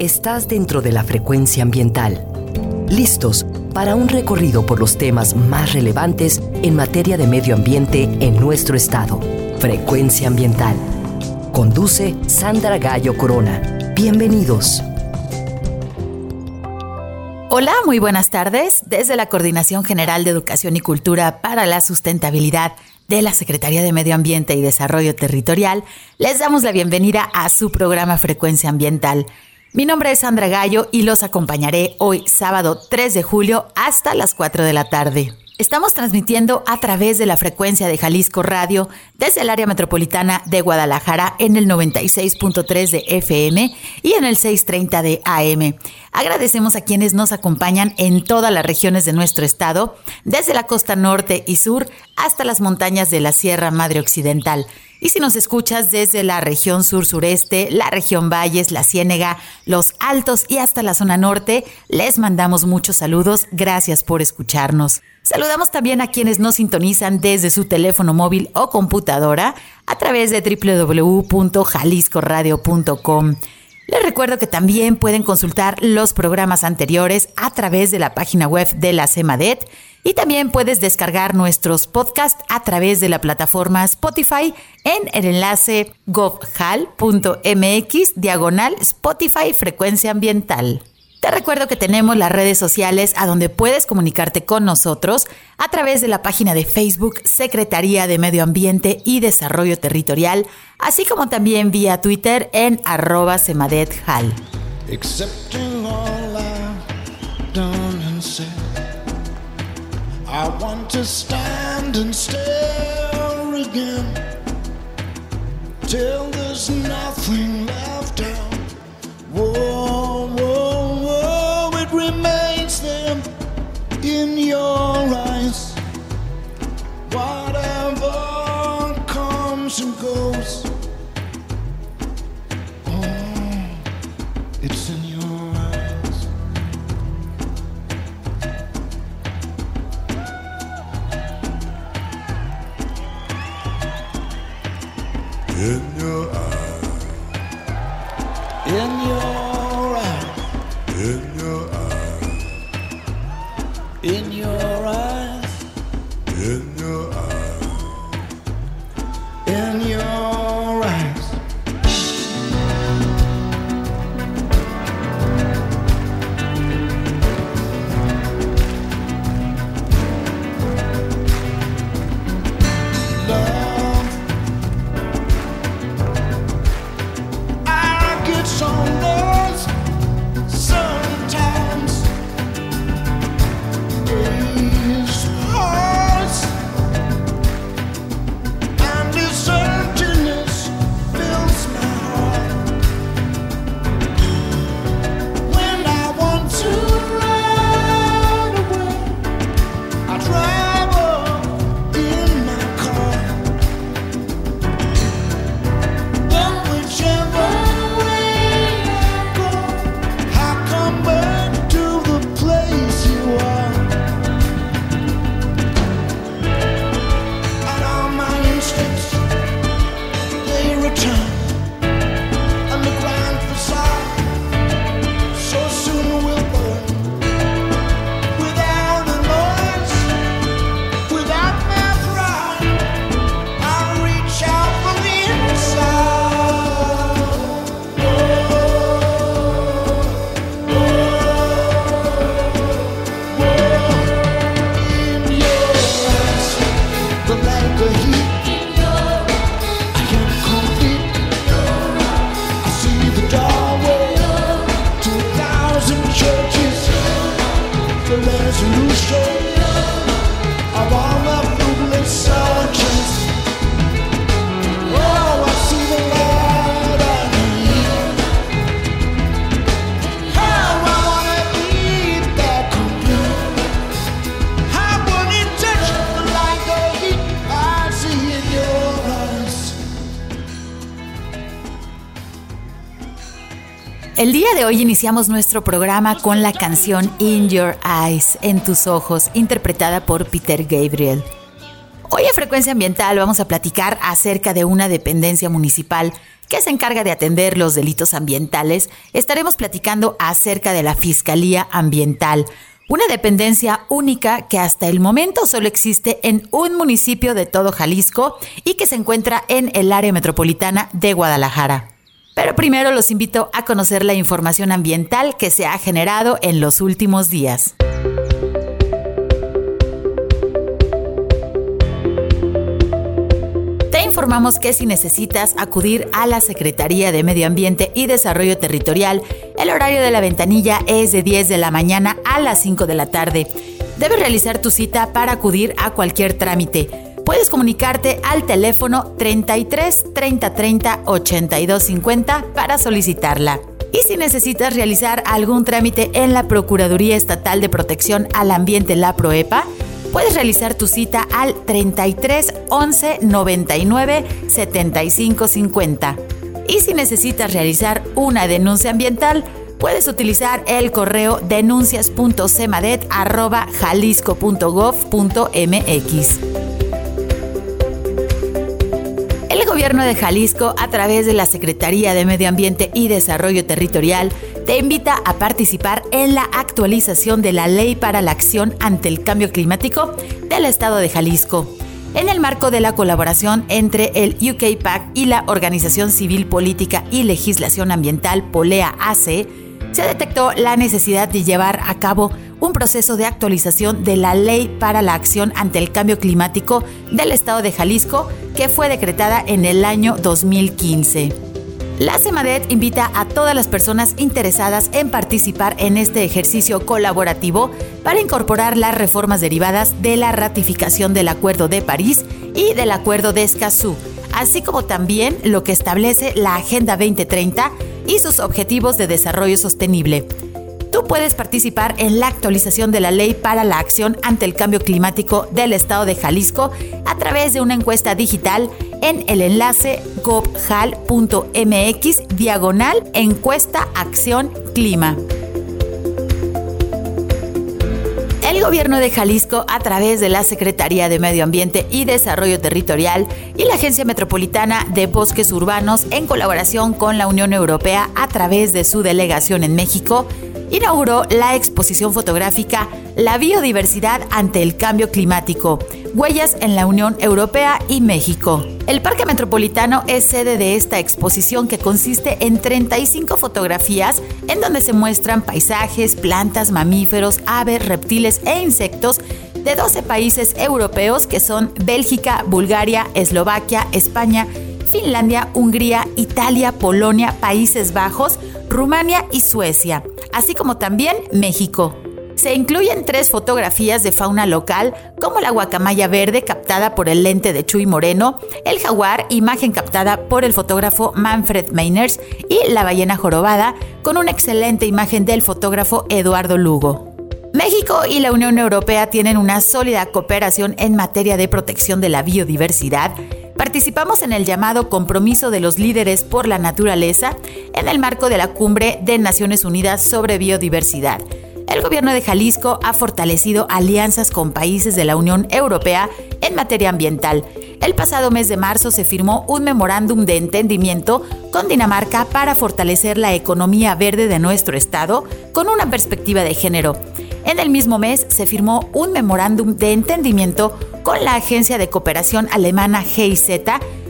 Estás dentro de la frecuencia ambiental. Listos para un recorrido por los temas más relevantes en materia de medio ambiente en nuestro estado. Frecuencia ambiental. Conduce Sandra Gallo Corona. Bienvenidos. Hola, muy buenas tardes. Desde la Coordinación General de Educación y Cultura para la Sustentabilidad de la Secretaría de Medio Ambiente y Desarrollo Territorial, les damos la bienvenida a su programa Frecuencia Ambiental. Mi nombre es Sandra Gallo y los acompañaré hoy sábado 3 de julio hasta las 4 de la tarde. Estamos transmitiendo a través de la frecuencia de Jalisco Radio desde el área metropolitana de Guadalajara en el 96.3 de FM y en el 630 de AM. Agradecemos a quienes nos acompañan en todas las regiones de nuestro estado, desde la costa norte y sur hasta las montañas de la Sierra Madre Occidental. Y si nos escuchas desde la región sur-sureste, la región Valles, la Ciénega, los Altos y hasta la zona norte, les mandamos muchos saludos. Gracias por escucharnos. Saludamos también a quienes nos sintonizan desde su teléfono móvil o computadora a través de www.jaliscoradio.com. Les recuerdo que también pueden consultar los programas anteriores a través de la página web de la CEMADET y también puedes descargar nuestros podcasts a través de la plataforma Spotify en el enlace govhal.mx diagonal Spotify Frecuencia Ambiental. Te recuerdo que tenemos las redes sociales a donde puedes comunicarte con nosotros a través de la página de Facebook Secretaría de Medio Ambiente y Desarrollo Territorial, así como también vía Twitter en arroba semadethal. Want to stand and stare again till there's nothing left out. Whoa, whoa, whoa, it remains there in your eyes. Whatever comes and goes. De hoy iniciamos nuestro programa con la canción In Your Eyes, en tus ojos, interpretada por Peter Gabriel. Hoy en Frecuencia Ambiental vamos a platicar acerca de una dependencia municipal que se encarga de atender los delitos ambientales. Estaremos platicando acerca de la Fiscalía Ambiental, una dependencia única que hasta el momento solo existe en un municipio de todo Jalisco y que se encuentra en el área metropolitana de Guadalajara. Pero primero los invito a conocer la información ambiental que se ha generado en los últimos días. informamos que si necesitas acudir a la Secretaría de Medio Ambiente y Desarrollo Territorial, el horario de la ventanilla es de 10 de la mañana a las 5 de la tarde. Debes realizar tu cita para acudir a cualquier trámite. Puedes comunicarte al teléfono 33 30 30 82 50 para solicitarla. Y si necesitas realizar algún trámite en la Procuraduría Estatal de Protección al Ambiente, la PROEPA, puedes realizar tu cita al 33 11 99 75 50. Y si necesitas realizar una denuncia ambiental, puedes utilizar el correo denuncias.cemadet.jalisco.gov.mx. gobierno de Jalisco, a través de la Secretaría de Medio Ambiente y Desarrollo Territorial, te invita a participar en la actualización de la Ley para la Acción ante el Cambio Climático del Estado de Jalisco. En el marco de la colaboración entre el UK PAC y la Organización Civil Política y Legislación Ambiental Polea AC, se detectó la necesidad de llevar a cabo un proceso de actualización de la Ley para la Acción ante el Cambio Climático del Estado de Jalisco, que fue decretada en el año 2015. La CEMADET invita a todas las personas interesadas en participar en este ejercicio colaborativo para incorporar las reformas derivadas de la ratificación del Acuerdo de París y del Acuerdo de Escazú, así como también lo que establece la Agenda 2030 y sus objetivos de desarrollo sostenible. Puedes participar en la actualización de la ley para la acción ante el cambio climático del estado de Jalisco a través de una encuesta digital en el enlace gobjal.mx diagonal encuesta acción clima. El gobierno de Jalisco, a través de la Secretaría de Medio Ambiente y Desarrollo Territorial y la Agencia Metropolitana de Bosques Urbanos, en colaboración con la Unión Europea a través de su delegación en México, inauguró la exposición fotográfica La biodiversidad ante el cambio climático, huellas en la Unión Europea y México. El Parque Metropolitano es sede de esta exposición que consiste en 35 fotografías en donde se muestran paisajes, plantas, mamíferos, aves, reptiles e insectos de 12 países europeos que son Bélgica, Bulgaria, Eslovaquia, España, Finlandia, Hungría, Italia, Polonia, Países Bajos, Rumania y Suecia, así como también México. Se incluyen tres fotografías de fauna local, como la guacamaya verde captada por el lente de Chuy Moreno, el jaguar, imagen captada por el fotógrafo Manfred Meiners, y la ballena jorobada, con una excelente imagen del fotógrafo Eduardo Lugo. México y la Unión Europea tienen una sólida cooperación en materia de protección de la biodiversidad participamos en el llamado Compromiso de los Líderes por la Naturaleza en el marco de la Cumbre de Naciones Unidas sobre Biodiversidad. El gobierno de Jalisco ha fortalecido alianzas con países de la Unión Europea en materia ambiental. El pasado mes de marzo se firmó un memorándum de entendimiento con Dinamarca para fortalecer la economía verde de nuestro estado con una perspectiva de género. En el mismo mes se firmó un memorándum de entendimiento con la agencia de cooperación alemana GIZ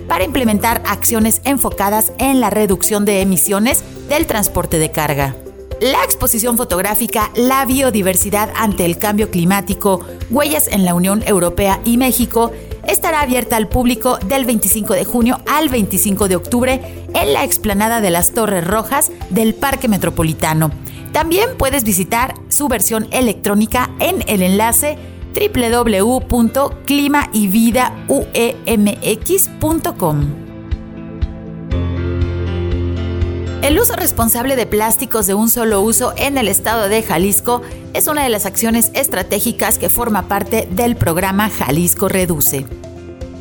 para implementar acciones enfocadas en la reducción de emisiones del transporte de carga. La exposición fotográfica La biodiversidad ante el cambio climático, huellas en la Unión Europea y México estará abierta al público del 25 de junio al 25 de octubre en la explanada de las Torres Rojas del Parque Metropolitano. También puedes visitar su versión electrónica en el enlace www.climayvidauemx.com. El uso responsable de plásticos de un solo uso en el estado de Jalisco es una de las acciones estratégicas que forma parte del programa Jalisco Reduce.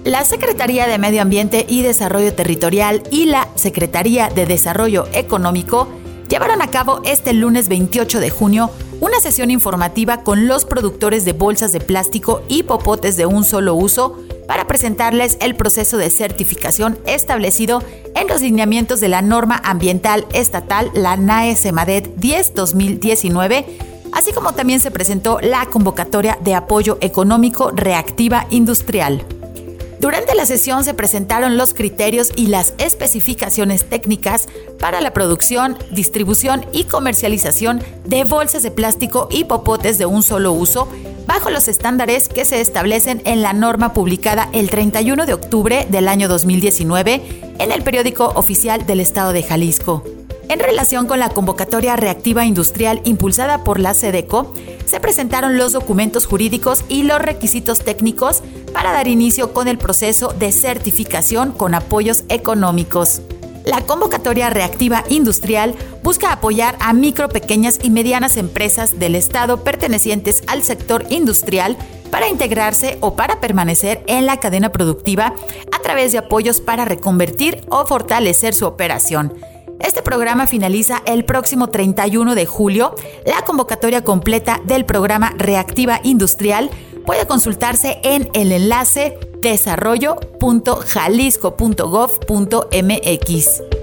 La Secretaría de Medio Ambiente y Desarrollo Territorial y la Secretaría de Desarrollo Económico llevaron a cabo este lunes 28 de junio una sesión informativa con los productores de bolsas de plástico y popotes de un solo uso para presentarles el proceso de certificación establecido en los lineamientos de la norma ambiental estatal, la NAE SEMADET 10-2019, así como también se presentó la convocatoria de apoyo económico reactiva industrial. Durante la sesión se presentaron los criterios y las especificaciones técnicas para la producción, distribución y comercialización de bolsas de plástico y popotes de un solo uso bajo los estándares que se establecen en la norma publicada el 31 de octubre del año 2019 en el periódico oficial del Estado de Jalisco. En relación con la convocatoria reactiva industrial impulsada por la SEDECO, se presentaron los documentos jurídicos y los requisitos técnicos para dar inicio con el proceso de certificación con apoyos económicos. La convocatoria reactiva industrial busca apoyar a micro, pequeñas y medianas empresas del Estado pertenecientes al sector industrial para integrarse o para permanecer en la cadena productiva a través de apoyos para reconvertir o fortalecer su operación este programa finaliza el próximo 31 de julio. La convocatoria completa del programa Reactiva Industrial puede consultarse en el enlace desarrollo.jalisco.gov.mx.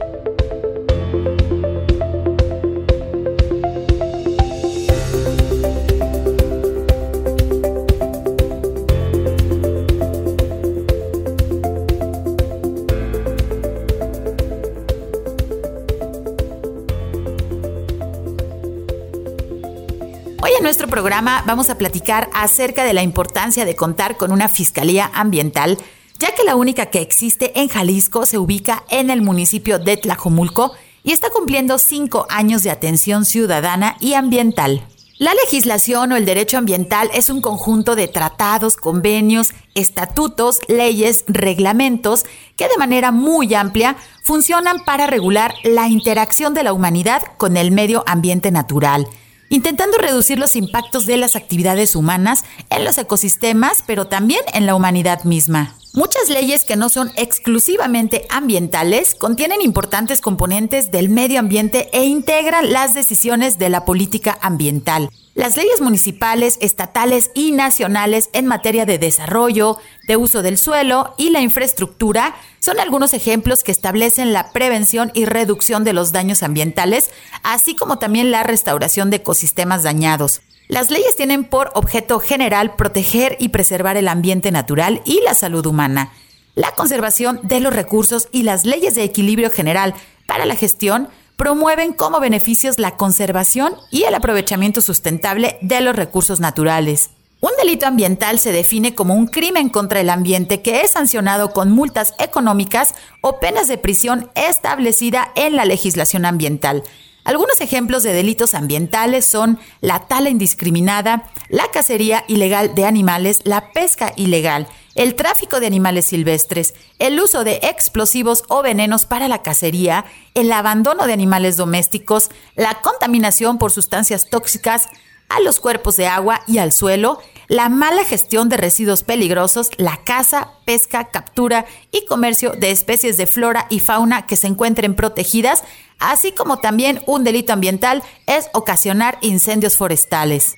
nuestro programa vamos a platicar acerca de la importancia de contar con una fiscalía ambiental, ya que la única que existe en Jalisco se ubica en el municipio de Tlajomulco y está cumpliendo cinco años de atención ciudadana y ambiental. La legislación o el derecho ambiental es un conjunto de tratados, convenios, estatutos, leyes, reglamentos que de manera muy amplia funcionan para regular la interacción de la humanidad con el medio ambiente natural intentando reducir los impactos de las actividades humanas en los ecosistemas, pero también en la humanidad misma. Muchas leyes que no son exclusivamente ambientales contienen importantes componentes del medio ambiente e integran las decisiones de la política ambiental. Las leyes municipales, estatales y nacionales en materia de desarrollo, de uso del suelo y la infraestructura son algunos ejemplos que establecen la prevención y reducción de los daños ambientales, así como también la restauración de ecosistemas dañados. Las leyes tienen por objeto general proteger y preservar el ambiente natural y la salud humana. La conservación de los recursos y las leyes de equilibrio general para la gestión promueven como beneficios la conservación y el aprovechamiento sustentable de los recursos naturales. Un delito ambiental se define como un crimen contra el ambiente que es sancionado con multas económicas o penas de prisión establecida en la legislación ambiental. Algunos ejemplos de delitos ambientales son la tala indiscriminada, la cacería ilegal de animales, la pesca ilegal, el tráfico de animales silvestres, el uso de explosivos o venenos para la cacería, el abandono de animales domésticos, la contaminación por sustancias tóxicas a los cuerpos de agua y al suelo, la mala gestión de residuos peligrosos, la caza, pesca, captura y comercio de especies de flora y fauna que se encuentren protegidas, así como también un delito ambiental es ocasionar incendios forestales.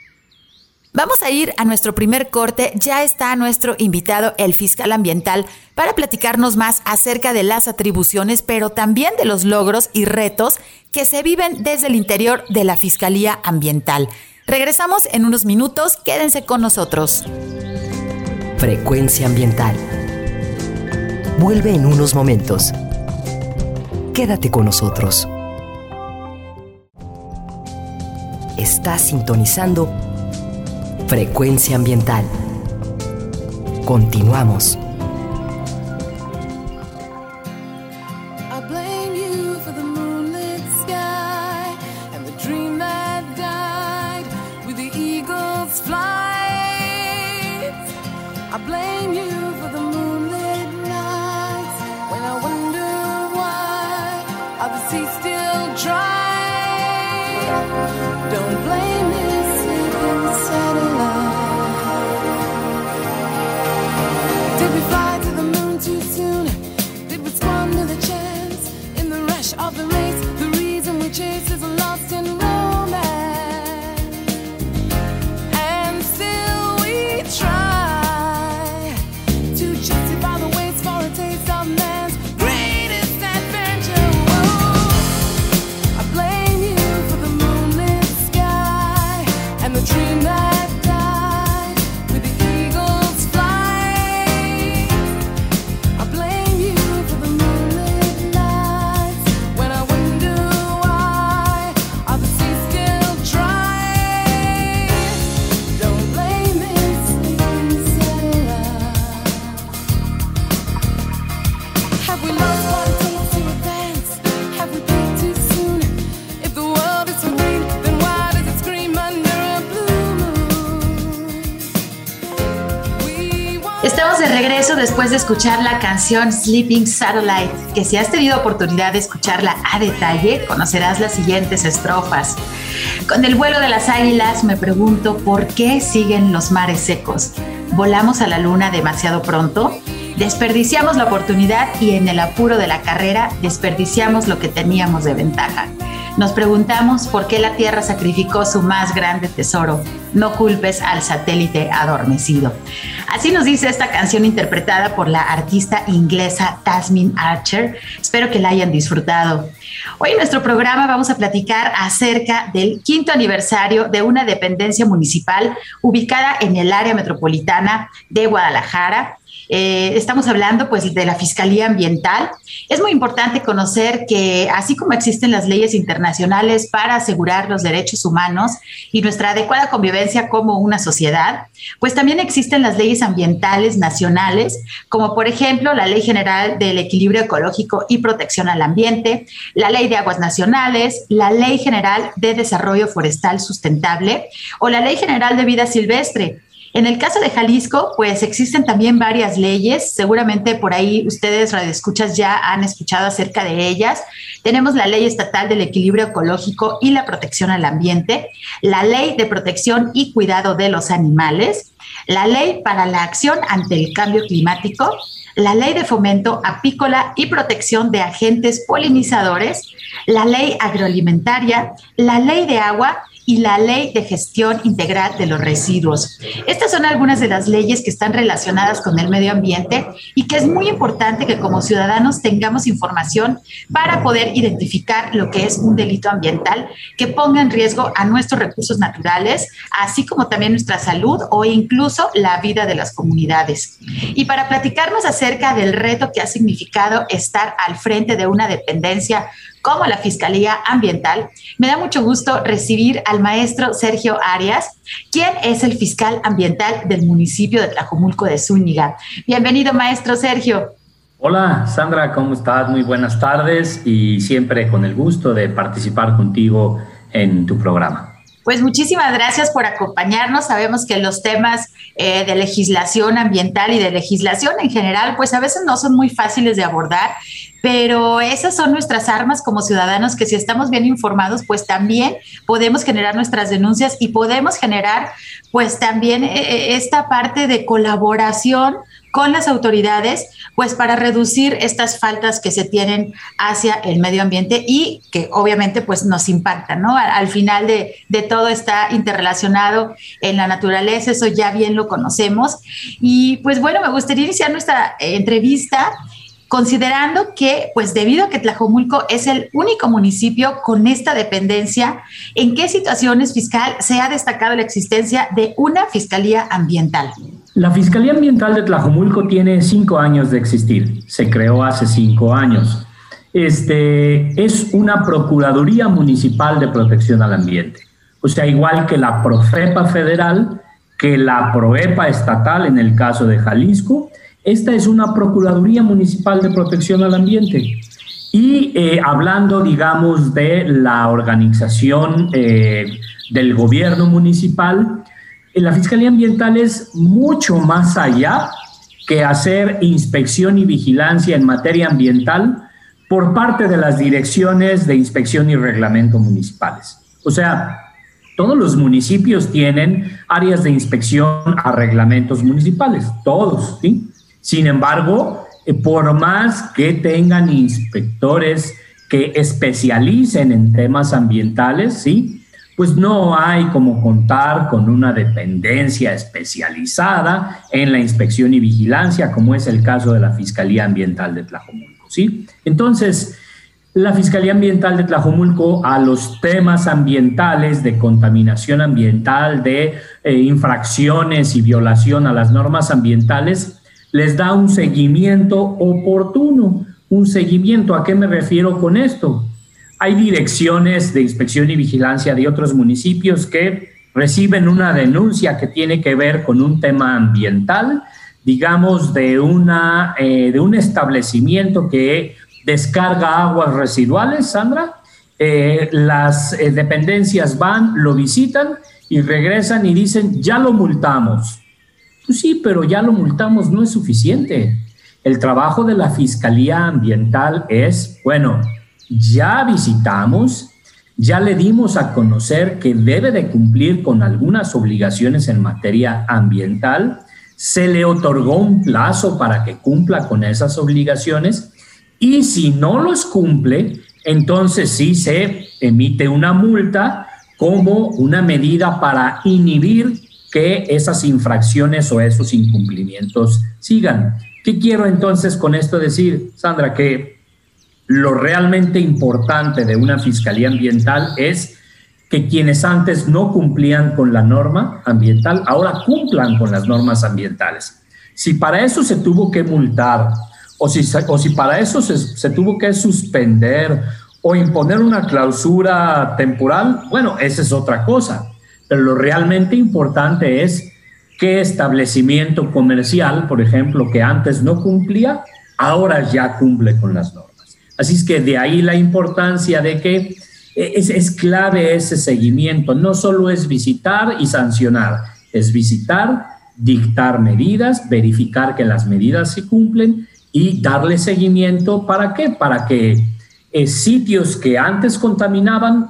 Vamos a ir a nuestro primer corte. Ya está nuestro invitado, el fiscal ambiental, para platicarnos más acerca de las atribuciones, pero también de los logros y retos que se viven desde el interior de la Fiscalía Ambiental. Regresamos en unos minutos. Quédense con nosotros. Frecuencia ambiental. Vuelve en unos momentos. Quédate con nosotros. Estás sintonizando Frecuencia ambiental. Continuamos. Después de escuchar la canción Sleeping Satellite, que si has tenido oportunidad de escucharla a detalle, conocerás las siguientes estrofas. Con el vuelo de las águilas me pregunto por qué siguen los mares secos. ¿Volamos a la luna demasiado pronto? Desperdiciamos la oportunidad y en el apuro de la carrera desperdiciamos lo que teníamos de ventaja. Nos preguntamos por qué la Tierra sacrificó su más grande tesoro. No culpes al satélite adormecido. Así nos dice esta canción interpretada por la artista inglesa Tasmin Archer. Espero que la hayan disfrutado. Hoy en nuestro programa vamos a platicar acerca del quinto aniversario de una dependencia municipal ubicada en el área metropolitana de Guadalajara, eh, estamos hablando pues de la Fiscalía Ambiental. Es muy importante conocer que así como existen las leyes internacionales para asegurar los derechos humanos y nuestra adecuada convivencia como una sociedad, pues también existen las leyes ambientales nacionales, como por ejemplo la Ley General del Equilibrio Ecológico y Protección al Ambiente, la Ley de Aguas Nacionales, la Ley General de Desarrollo Forestal Sustentable o la Ley General de Vida Silvestre en el caso de Jalisco, pues existen también varias leyes, seguramente por ahí ustedes radioescuchas ya han escuchado acerca de ellas. Tenemos la Ley Estatal del Equilibrio Ecológico y la Protección al Ambiente, la Ley de Protección y Cuidado de los Animales, la Ley para la Acción ante el Cambio Climático, la Ley de Fomento Apícola y Protección de Agentes Polinizadores, la Ley Agroalimentaria, la Ley de Agua y la Ley de Gestión Integral de los Residuos. Estas son algunas de las leyes que están relacionadas con el medio ambiente y que es muy importante que como ciudadanos tengamos información para poder identificar lo que es un delito ambiental que ponga en riesgo a nuestros recursos naturales, así como también nuestra salud o incluso la vida de las comunidades. Y para platicarnos acerca del reto que ha significado estar al frente de una dependencia como la Fiscalía Ambiental, me da mucho gusto recibir al maestro Sergio Arias, quien es el fiscal ambiental del municipio de Tlajomulco de Zúñiga. Bienvenido, maestro Sergio. Hola, Sandra, ¿cómo estás? Muy buenas tardes y siempre con el gusto de participar contigo en tu programa. Pues muchísimas gracias por acompañarnos. Sabemos que los temas eh, de legislación ambiental y de legislación en general, pues a veces no son muy fáciles de abordar, pero esas son nuestras armas como ciudadanos que si estamos bien informados, pues también podemos generar nuestras denuncias y podemos generar pues también eh, eh, esta parte de colaboración con las autoridades, pues para reducir estas faltas que se tienen hacia el medio ambiente y que obviamente pues nos impactan, ¿no? Al, final de, de, todo está interrelacionado en la naturaleza, eso ya bien lo conocemos. Y pues bueno, me gustaría iniciar nuestra eh, entrevista considerando que, pues debido a que Tlajomulco es el único municipio con esta dependencia, ¿en qué situaciones fiscal se ha destacado la existencia de una fiscalía ambiental? La Fiscalía Ambiental de Tlajomulco tiene cinco años de existir, se creó hace cinco años. Este, es una Procuraduría Municipal de Protección al Ambiente, o sea, igual que la Profepa Federal, que la Proepa Estatal en el caso de Jalisco, esta es una Procuraduría Municipal de Protección al Ambiente. Y eh, hablando, digamos, de la organización eh, del gobierno municipal, la Fiscalía Ambiental es mucho más allá que hacer inspección y vigilancia en materia ambiental por parte de las direcciones de inspección y reglamento municipales. O sea, todos los municipios tienen áreas de inspección a reglamentos municipales, todos, ¿sí? Sin embargo, eh, por más que tengan inspectores que especialicen en temas ambientales, ¿sí? Pues no hay como contar con una dependencia especializada en la inspección y vigilancia, como es el caso de la Fiscalía Ambiental de Tlajomulco, ¿sí? Entonces, la Fiscalía Ambiental de Tlajomulco a los temas ambientales de contaminación ambiental, de eh, infracciones y violación a las normas ambientales, les da un seguimiento oportuno. Un seguimiento, ¿a qué me refiero con esto? Hay direcciones de inspección y vigilancia de otros municipios que reciben una denuncia que tiene que ver con un tema ambiental, digamos, de, una, eh, de un establecimiento que descarga aguas residuales, Sandra. Eh, las eh, dependencias van, lo visitan y regresan y dicen, ya lo multamos Pues sí, pero ya lo multamos, no es suficiente. El trabajo de la Fiscalía Ambiental es, bueno, ya visitamos, ya le dimos a conocer que debe de cumplir con algunas obligaciones en materia ambiental, se le otorgó un plazo para que cumpla con esas obligaciones y si no los cumple, entonces sí se emite una multa como una medida para inhibir que esas infracciones o esos incumplimientos sigan. ¿Qué quiero entonces con esto decir, Sandra? Que lo realmente importante de una fiscalía ambiental es que quienes antes no cumplían con la norma ambiental, ahora cumplan con las normas ambientales. Si para eso se tuvo que multar, o si, o si para eso se, se tuvo que suspender o imponer una clausura temporal, bueno, esa es otra cosa. Pero lo realmente importante es qué establecimiento comercial, por ejemplo, que antes no cumplía, ahora ya cumple con las normas. Así es que de ahí la importancia de que es, es clave ese seguimiento. No solo es visitar y sancionar, es visitar, dictar medidas, verificar que las medidas se cumplen y darle seguimiento. ¿Para qué? Para que eh, sitios que antes contaminaban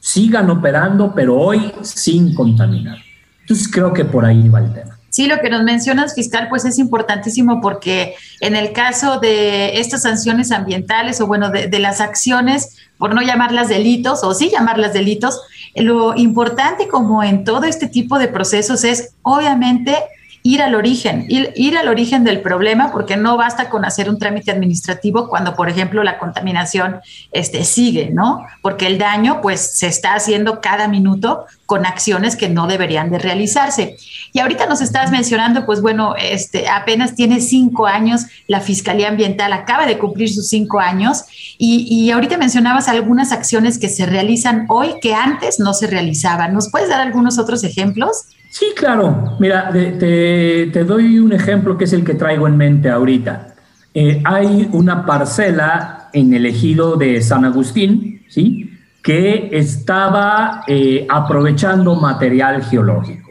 sigan operando, pero hoy sin contaminar. Entonces creo que por ahí va el tema. Sí, lo que nos mencionas, fiscal, pues es importantísimo porque en el caso de estas sanciones ambientales o bueno, de, de, las acciones, por no llamarlas delitos o sí llamarlas delitos, lo importante como en todo este tipo de procesos es obviamente ir al origen, ir, ir, al origen del problema, porque no basta con hacer un trámite administrativo cuando, por ejemplo, la contaminación este, sigue, ¿no? Porque el daño, pues, se está haciendo cada minuto con acciones que no deberían de realizarse. Y ahorita nos estás mencionando, pues, bueno, este, apenas tiene cinco años, la Fiscalía Ambiental acaba de cumplir sus cinco años, y, y ahorita mencionabas algunas acciones que se realizan hoy que antes no se realizaban. ¿Nos puedes dar algunos otros ejemplos? Sí, claro. Mira, te, te, doy un ejemplo que es el que traigo en mente ahorita. Eh, hay una parcela en el ejido de San Agustín, ¿sí? Que estaba eh, aprovechando material geológico.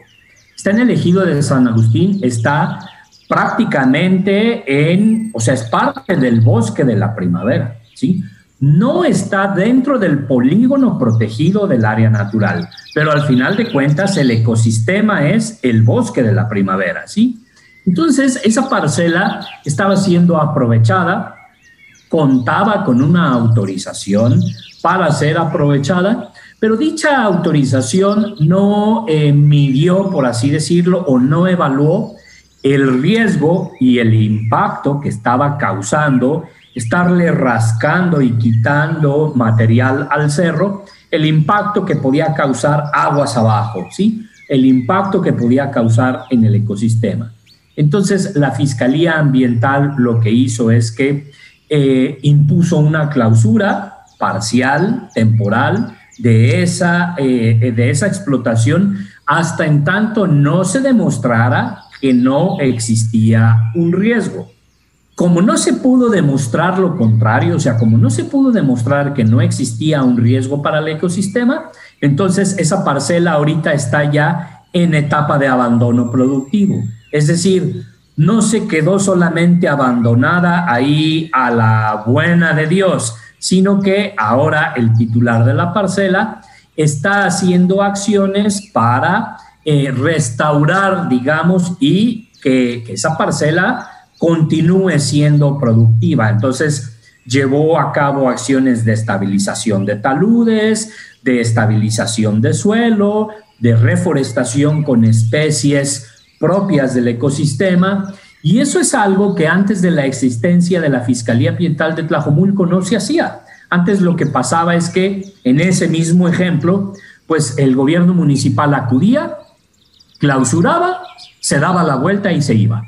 Está en el ejido de San Agustín, está prácticamente en, o sea, es parte del bosque de la primavera, ¿sí? No está dentro del polígono protegido del área natural, pero al final de cuentas el ecosistema es el bosque de la primavera, ¿sí? Entonces, esa parcela estaba siendo aprovechada, contaba con una autorización para ser aprovechada, pero dicha autorización no eh, midió, por así decirlo, o no evaluó el riesgo y el impacto que estaba causando estarle rascando y quitando material al cerro, el impacto que podía causar aguas abajo, ¿sí? El impacto que podía causar en el ecosistema. Entonces, la Fiscalía Ambiental lo que hizo es que eh, impuso una clausura parcial, temporal, de esa, eh, de esa explotación hasta en tanto no se demostrara que no existía un riesgo. Como no se pudo demostrar lo contrario, o sea, como no se pudo demostrar que no existía un riesgo para el ecosistema, entonces esa parcela ahorita está ya en etapa de abandono productivo. Es decir, no se quedó solamente abandonada ahí a la buena de Dios, sino que ahora el titular de la parcela está haciendo acciones para eh, restaurar, digamos, y que, que esa parcela continúe siendo productiva. Entonces, llevó a cabo acciones de estabilización de taludes, de estabilización de suelo, de reforestación con especies propias del ecosistema. Y eso es algo que antes de la existencia de la Fiscalía Ambiental de Tlajomulco no se hacía. Antes lo que pasaba es que en ese mismo ejemplo, pues el gobierno municipal acudía, clausuraba, se daba la vuelta y se iba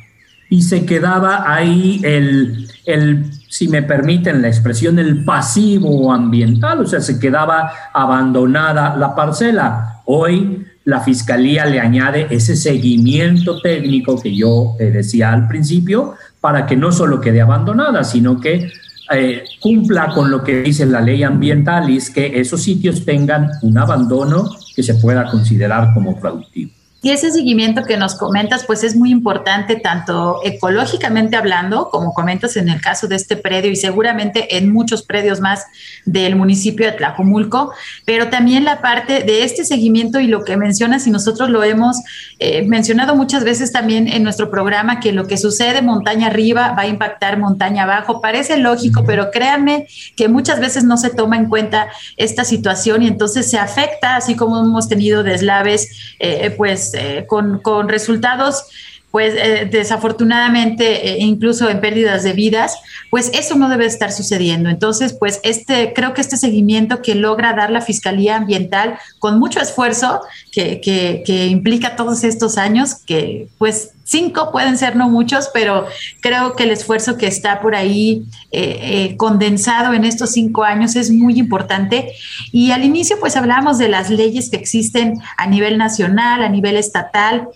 y se quedaba ahí el, el, si me permiten la expresión, el pasivo ambiental, o sea, se quedaba abandonada la parcela. Hoy la fiscalía le añade ese seguimiento técnico que yo eh, decía al principio, para que no solo quede abandonada, sino que eh, cumpla con lo que dice la ley ambiental y es que esos sitios tengan un abandono que se pueda considerar como productivo. Y ese seguimiento que nos comentas, pues es muy importante tanto ecológicamente hablando, como comentas en el caso de este predio y seguramente en muchos predios más del municipio de Tlajomulco, pero también la parte de este seguimiento y lo que mencionas, y nosotros lo hemos eh, mencionado muchas veces también en nuestro programa, que lo que sucede montaña arriba va a impactar montaña abajo. Parece lógico, pero créanme que muchas veces no se toma en cuenta esta situación y entonces se afecta, así como hemos tenido deslaves, eh, pues eh, con, resultados pues eh, desafortunadamente eh, incluso en pérdidas de vidas, pues eso no debe estar sucediendo. Entonces, pues este, creo que este seguimiento que logra dar la Fiscalía Ambiental con mucho esfuerzo, que, que, que implica todos estos años, que pues cinco pueden ser no muchos, pero creo que el esfuerzo que está por ahí eh, condensado en estos cinco años es muy importante. Y al inicio, pues hablábamos de las leyes que existen a nivel nacional, a nivel estatal.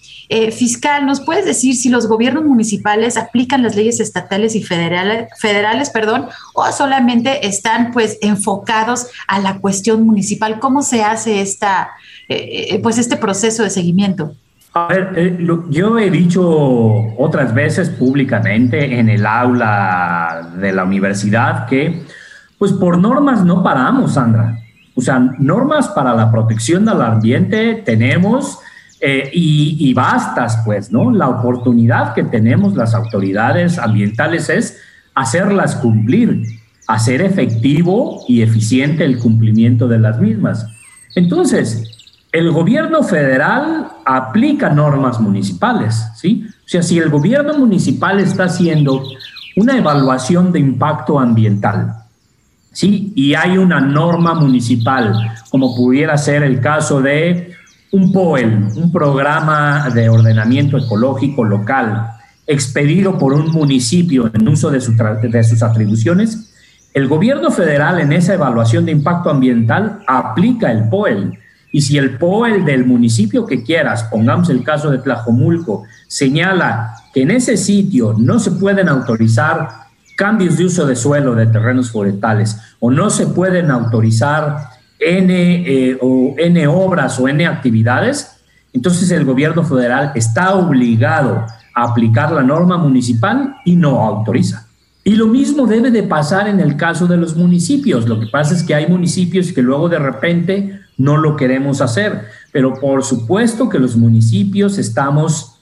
fiscal, ¿nos puedes decir si los gobiernos municipales aplican las leyes estatales y federales, federales perdón, o solamente están pues enfocados a la cuestión municipal? ¿Cómo se hace esta, eh, eh, pues este proceso de seguimiento? A ver, eh, yo he dicho otras veces públicamente en el aula de la universidad que, pues por normas no paramos, Sandra. O sea, normas para la protección del ambiente tenemos, eh, y, bastas, pues, ¿no? La oportunidad que tenemos las autoridades ambientales es hacerlas cumplir, hacer efectivo y eficiente el cumplimiento de las mismas. Entonces, el gobierno federal aplica normas municipales, ¿sí? O sea, si el gobierno municipal está haciendo una evaluación de impacto ambiental, ¿sí? Y hay una norma municipal, como pudiera ser el caso de un POEL, un programa de ordenamiento ecológico local, expedido por un municipio en uso de, de sus atribuciones, el gobierno federal en esa evaluación de impacto ambiental aplica el POEL. Y si el POEL del municipio que quieras, pongamos el caso de Tlajomulco, señala que en ese sitio no se pueden autorizar cambios de uso de suelo de terrenos forestales o no se pueden autorizar N, eh, o N obras o N actividades, entonces el gobierno federal está obligado a aplicar la norma municipal y no autoriza. Y lo mismo debe de pasar en el caso de los municipios. Lo que pasa es que hay municipios que luego de repente no lo queremos hacer, pero por supuesto que los municipios estamos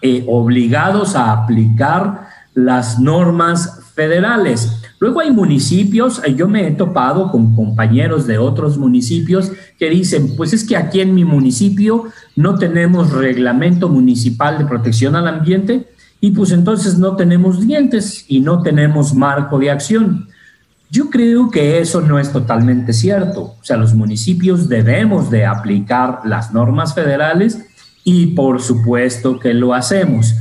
eh, obligados a aplicar las normas federales. Luego hay municipios, eh, yo me he topado con compañeros de otros municipios que dicen, pues es que aquí en mi municipio no tenemos reglamento municipal de protección al ambiente y pues entonces no tenemos dientes y no tenemos marco de acción. Yo creo que eso no es totalmente cierto. O sea, los municipios debemos de aplicar las normas federales y por supuesto que lo hacemos.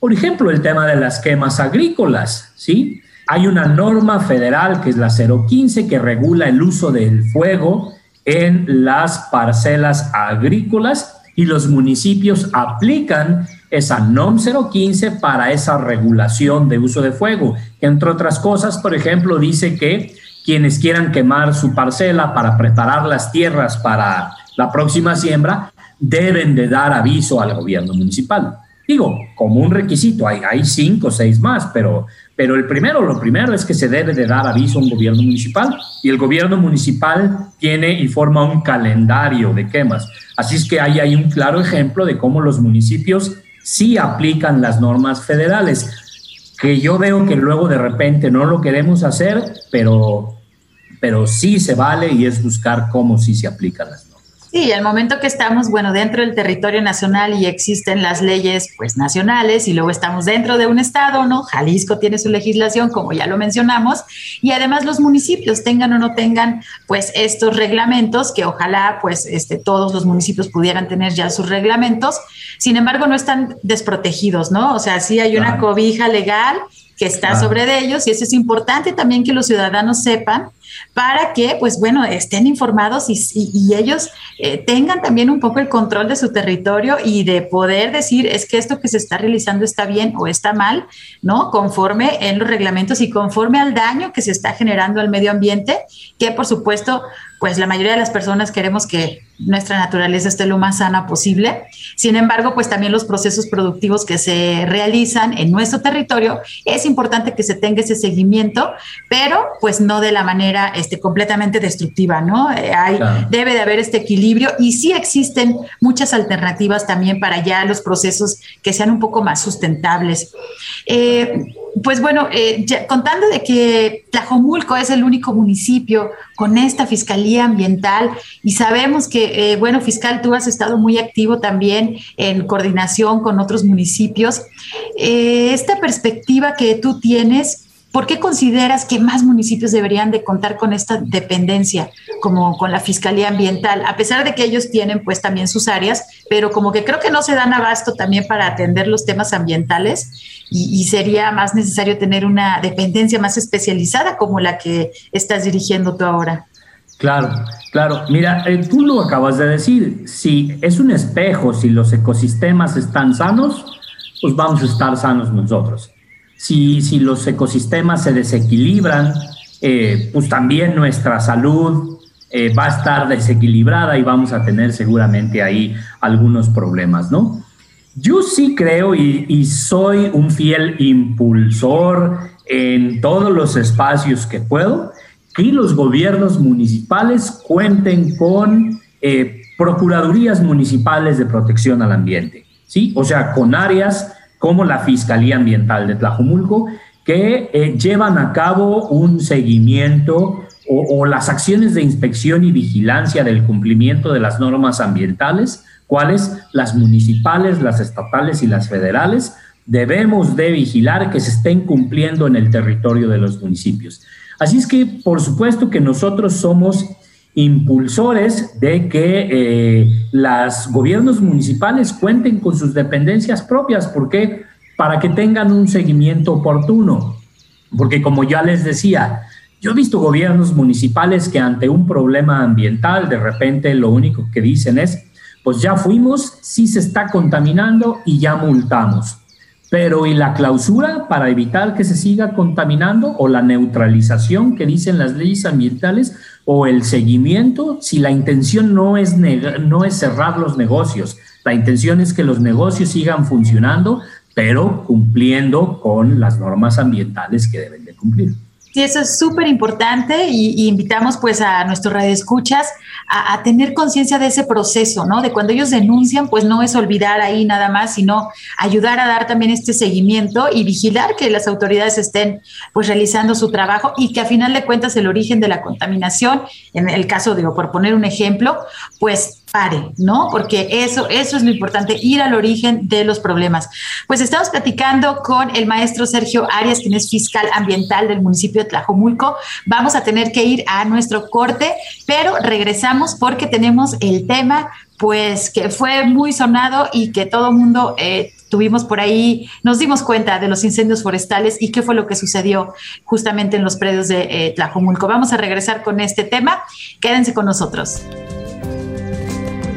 Por ejemplo, el tema de las quemas agrícolas, ¿sí? Hay una norma federal que es la 015 que regula el uso del fuego en las parcelas agrícolas y los municipios aplican esa NOM 015 para esa regulación de uso de fuego, entre otras cosas, por ejemplo, dice que quienes quieran quemar su parcela para preparar las tierras para la próxima siembra deben de dar aviso al gobierno municipal. Digo, como un requisito, hay, hay cinco o seis más, pero pero el primero, lo primero es que se debe de dar aviso a un gobierno municipal y el gobierno municipal tiene y forma un calendario de quemas. Así es que ahí hay un claro ejemplo de cómo los municipios sí aplican las normas federales, que yo veo que luego de repente no lo queremos hacer, pero, pero sí se vale y es buscar cómo sí se aplican las normas. Sí, al momento que estamos, bueno, dentro del territorio nacional y existen las leyes, pues, nacionales, y luego estamos dentro de un estado, ¿no? Jalisco tiene su legislación, como ya lo mencionamos, y además los municipios tengan o no tengan, pues, estos reglamentos, que ojalá, pues, este, todos los municipios pudieran tener ya sus reglamentos, sin embargo, no están desprotegidos, ¿no? O sea, sí hay una cobija legal que está sobre de ellos y eso es importante también que los ciudadanos sepan para que, pues bueno, estén informados y, ellos eh, tengan también un poco el control de su territorio y de poder decir, es que esto que se está realizando está bien o está mal, ¿no? Conforme en los reglamentos y conforme al daño que se está generando al medio ambiente, que por supuesto, pues la mayoría de las personas queremos que nuestra naturaleza esté lo más sana posible. Sin embargo, pues también los procesos productivos que se realizan en nuestro territorio, es importante que se tenga ese seguimiento, pero pues no de la manera este, completamente destructiva, ¿no? Eh, hay, Debe de haber este equilibrio y sí existen muchas alternativas también para ya los procesos que sean un poco más sustentables. Eh, pues bueno, eh, contando de que Tlajomulco es el único municipio con esta fiscalía ambiental y sabemos que, eh, bueno, fiscal, tú has estado muy activo también en coordinación con otros municipios. Eh, esta perspectiva que tú tienes, ¿Por qué consideras que más municipios deberían de contar con esta dependencia, como con la Fiscalía Ambiental, a pesar de que ellos tienen pues también sus áreas, pero como que creo que no se dan abasto también para atender los temas ambientales y, sería más necesario tener una dependencia más especializada como la que estás dirigiendo tú ahora? Claro, claro. Mira, eh, tú lo acabas de decir, si es un espejo, si los ecosistemas están sanos, pues vamos a estar sanos nosotros si, los ecosistemas se desequilibran, eh, pues también nuestra salud eh, va a estar desequilibrada y vamos a tener seguramente ahí algunos problemas, ¿no? Yo sí creo y, y, soy un fiel impulsor en todos los espacios que puedo, que los gobiernos municipales cuenten con eh, procuradurías municipales de protección al ambiente, ¿sí? O sea, con áreas como la Fiscalía Ambiental de Tlajumulco, que eh, llevan a cabo un seguimiento o, las acciones de inspección y vigilancia del cumplimiento de las normas ambientales, cuales las municipales, las estatales y las federales, debemos de vigilar que se estén cumpliendo en el territorio de los municipios. Así es que, por supuesto que nosotros somos impulsores de que eh, los gobiernos municipales cuenten con sus dependencias propias, porque para que tengan un seguimiento oportuno. Porque como ya les decía, yo he visto gobiernos municipales que ante un problema ambiental, de repente lo único que dicen es, pues ya fuimos, sí se está contaminando y ya multamos. Pero ¿y la clausura para evitar que se siga contaminando o la neutralización que dicen las leyes ambientales o el seguimiento si la intención no es, no es cerrar los negocios? La intención es que los negocios sigan funcionando, pero cumpliendo con las normas ambientales que deben de cumplir. Sí, eso es súper importante y, invitamos pues a nuestros radioescuchas a, a tener conciencia de ese proceso, ¿no? De cuando ellos denuncian, pues no es olvidar ahí nada más, sino ayudar a dar también este seguimiento y vigilar que las autoridades estén pues realizando su trabajo y que a final de cuentas el origen de la contaminación, en el caso, digo, por poner un ejemplo, pues pare, ¿no? Porque eso, eso es lo importante, ir al origen de los problemas. Pues estamos platicando con el maestro Sergio Arias, quien es fiscal ambiental del municipio de Tlajomulco. Vamos a tener que ir a nuestro corte, pero regresamos porque tenemos el tema, pues que fue muy sonado y que todo mundo eh, tuvimos por ahí, nos dimos cuenta de los incendios forestales y qué fue lo que sucedió justamente en los predios de eh, Tlajomulco. Vamos a regresar con este tema. Quédense con nosotros.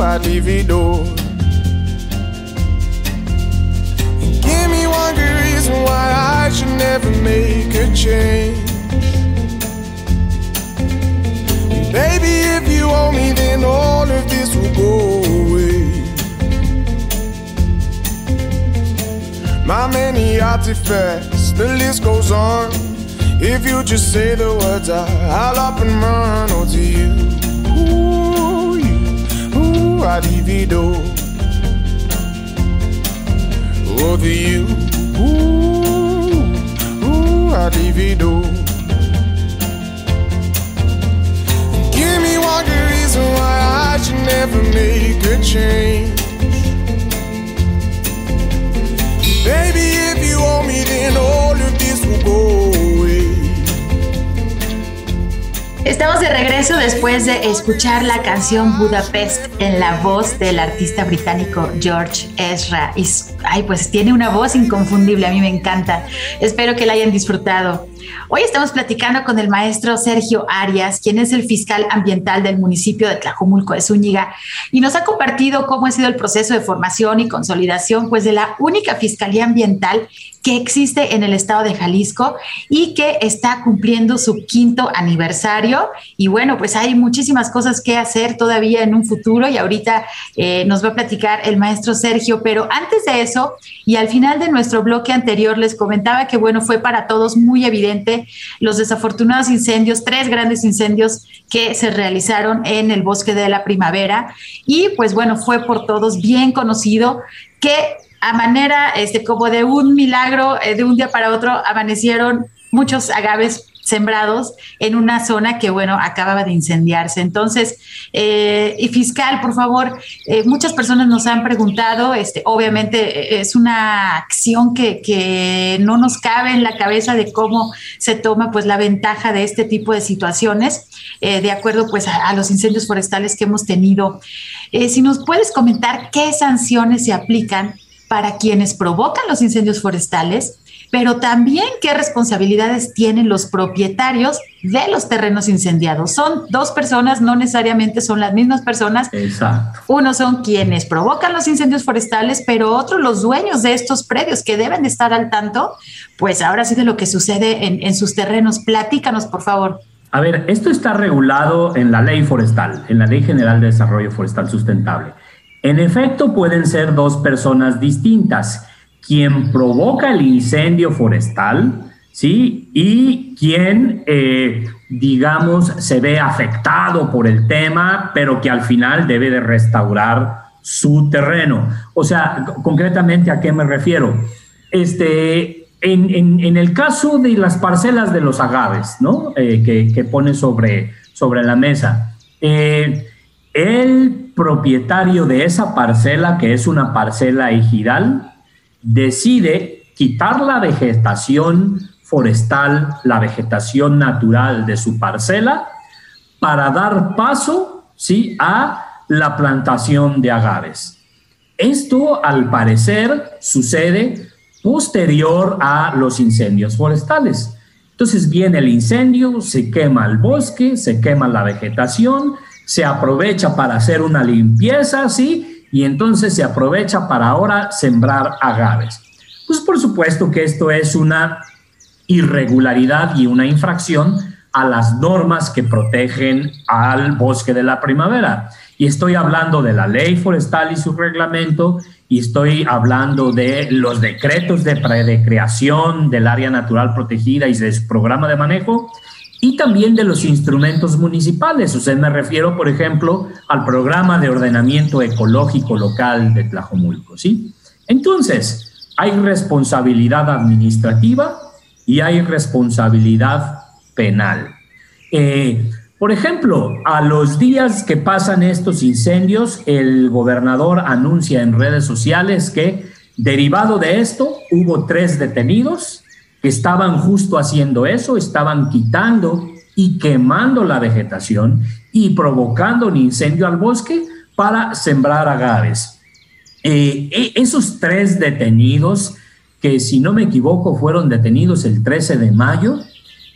I divido. Give me one good reason why I should never make a change. Baby, if you owe me, then all of this will go away. My many artifacts, the list goes on. If you just say the words, I'll up and run. Oh, to you. Ooh, Ooh, I divido. Over you. Ooh, ooh, I divido. Give me one good reason why I should never make a change. Baby, if you want me, then all of this will go Estamos de regreso después de escuchar la canción Budapest en la voz del artista británico George Ezra. Y, ay, pues tiene una voz inconfundible, a mí me encanta. Espero que la hayan disfrutado. Hoy estamos platicando con el maestro Sergio Arias, quien es el fiscal ambiental del municipio de Tlajomulco de Zúñiga, y nos ha compartido cómo ha sido el proceso de formación y consolidación pues, de la única fiscalía ambiental existe en el estado de Jalisco y que está cumpliendo su quinto aniversario. Y bueno, pues hay muchísimas cosas que hacer todavía en un futuro y ahorita eh, nos va a platicar el maestro Sergio. Pero antes de eso, y al final de nuestro bloque anterior, les comentaba que bueno, fue para todos muy evidente los desafortunados incendios, tres grandes incendios que se realizaron en el bosque de la primavera. Y pues bueno, fue por todos bien conocido que a manera este, como de un milagro, eh, de un día para otro, amanecieron muchos agaves sembrados en una zona que, bueno, acababa de incendiarse. Entonces, eh, y fiscal, por favor, eh, muchas personas nos han preguntado, este, obviamente es una acción que, que, no nos cabe en la cabeza de cómo se toma pues la ventaja de este tipo de situaciones, de acuerdo pues a, los incendios forestales que hemos tenido. si nos puedes comentar qué sanciones se aplican para quienes provocan los incendios forestales, pero también qué responsabilidades tienen los propietarios de los terrenos incendiados. Son dos personas, no necesariamente son las mismas personas. Exacto. Unos son quienes provocan los incendios forestales, pero otros los dueños de estos predios que deben de estar al tanto, pues ahora sí de lo que sucede en, en sus terrenos. Platícanos, por favor. A ver, esto está regulado en la ley forestal, en la Ley General de Desarrollo Forestal Sustentable. En efecto, pueden ser dos personas distintas, quien provoca el incendio forestal, ¿sí? Y quien, eh, digamos, se ve afectado por el tema, pero que al final debe de restaurar su terreno. O sea, concretamente, ¿a qué me refiero? Este, en, el caso de las parcelas de los agaves, ¿no? Eh, que, que, pone sobre, sobre la mesa, eh, el propietario de esa parcela, que es una parcela ejidal, decide quitar la vegetación forestal, la vegetación natural de su parcela, para dar paso ¿sí? a la plantación de agaves. Esto, al parecer, sucede posterior a los incendios forestales. Entonces viene el incendio, se quema el bosque, se quema la vegetación, se aprovecha para hacer una limpieza, ¿sí? Y entonces se aprovecha para ahora sembrar agaves. Pues por supuesto que esto es una irregularidad y una infracción a las normas que protegen al bosque de la primavera. Y estoy hablando de la ley forestal y su reglamento, y estoy hablando de los decretos de, de creación del área natural protegida y de su programa de manejo, y también de los instrumentos municipales. O me refiero, por ejemplo, al programa de ordenamiento ecológico local de Tlajomulco, ¿sí? Entonces, hay responsabilidad administrativa y hay responsabilidad penal. Eh, por ejemplo, a los días que pasan estos incendios, el gobernador anuncia en redes sociales que, derivado de esto, hubo tres detenidos estaban justo haciendo eso, estaban quitando y quemando la vegetación y provocando un incendio al bosque para sembrar agaves. Eh, e, esos tres detenidos, que si no me equivoco fueron detenidos el 13 de mayo,